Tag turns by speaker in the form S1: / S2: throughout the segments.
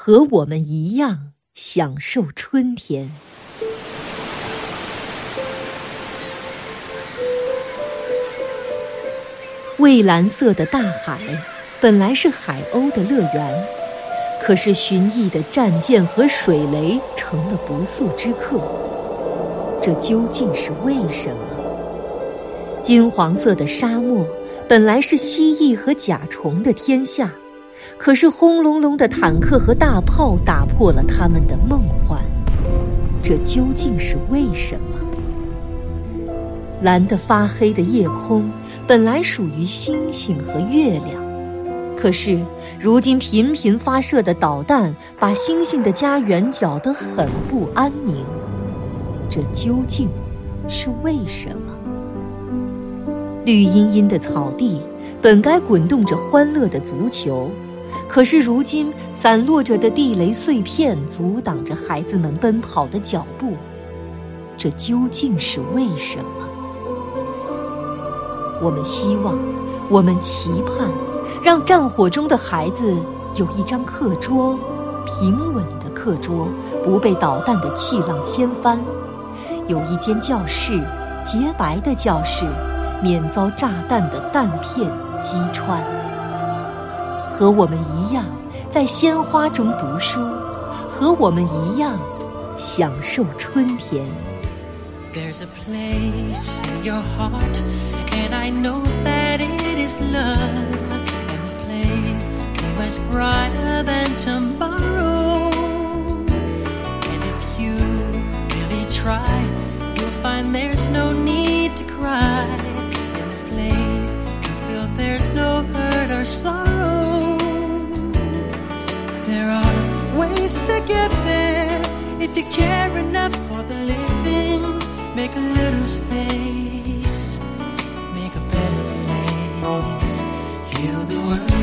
S1: 和我们一样享受春天。蔚蓝色的大海，本来是海鸥的乐园，可是寻弋的战舰和水雷成了不速之客。这究竟是为什么？金黄色的沙漠，本来是蜥蜴和甲虫的天下，可是轰隆隆的坦克和大炮打破了他们的梦幻。这究竟是为什么？蓝得发黑的夜空。本来属于星星和月亮，可是如今频频发射的导弹把星星的家园搅得很不安宁。这究竟是为什么？绿茵茵的草地本该滚动着欢乐的足球，可是如今散落着的地雷碎片阻挡着孩子们奔跑的脚步。这究竟是为什么？我们希望，我们期盼，让战火中的孩子有一张课桌，平稳的课桌，不被导弹的气浪掀翻；有一间教室，洁白的教室，免遭炸弹的弹片击穿。和我们一样，在鲜花中读书，和我们一样，享受春天。
S2: There's a place in your heart, and I know that it is love. And this place is much brighter than two heal the world,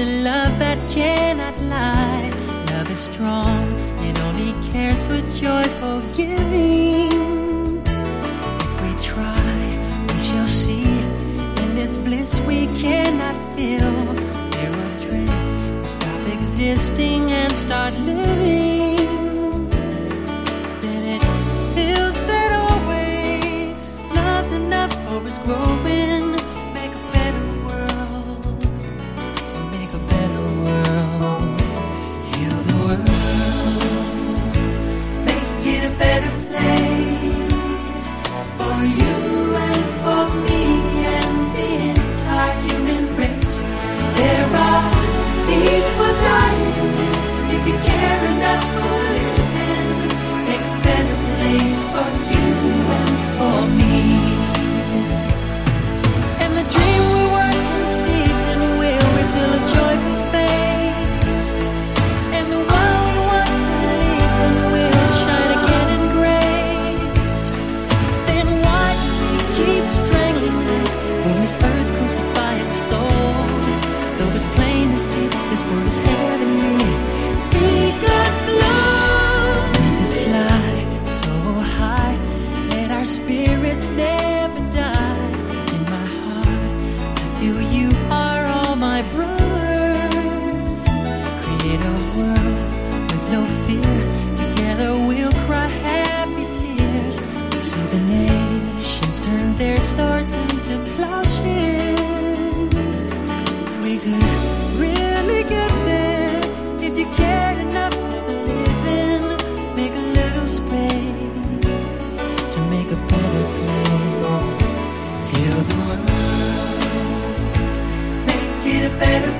S2: a love that cannot lie. Love is strong, it only cares for joyful giving. If we try, we shall see. In this bliss we cannot feel. There will dread, we stop existing and start living. you are. better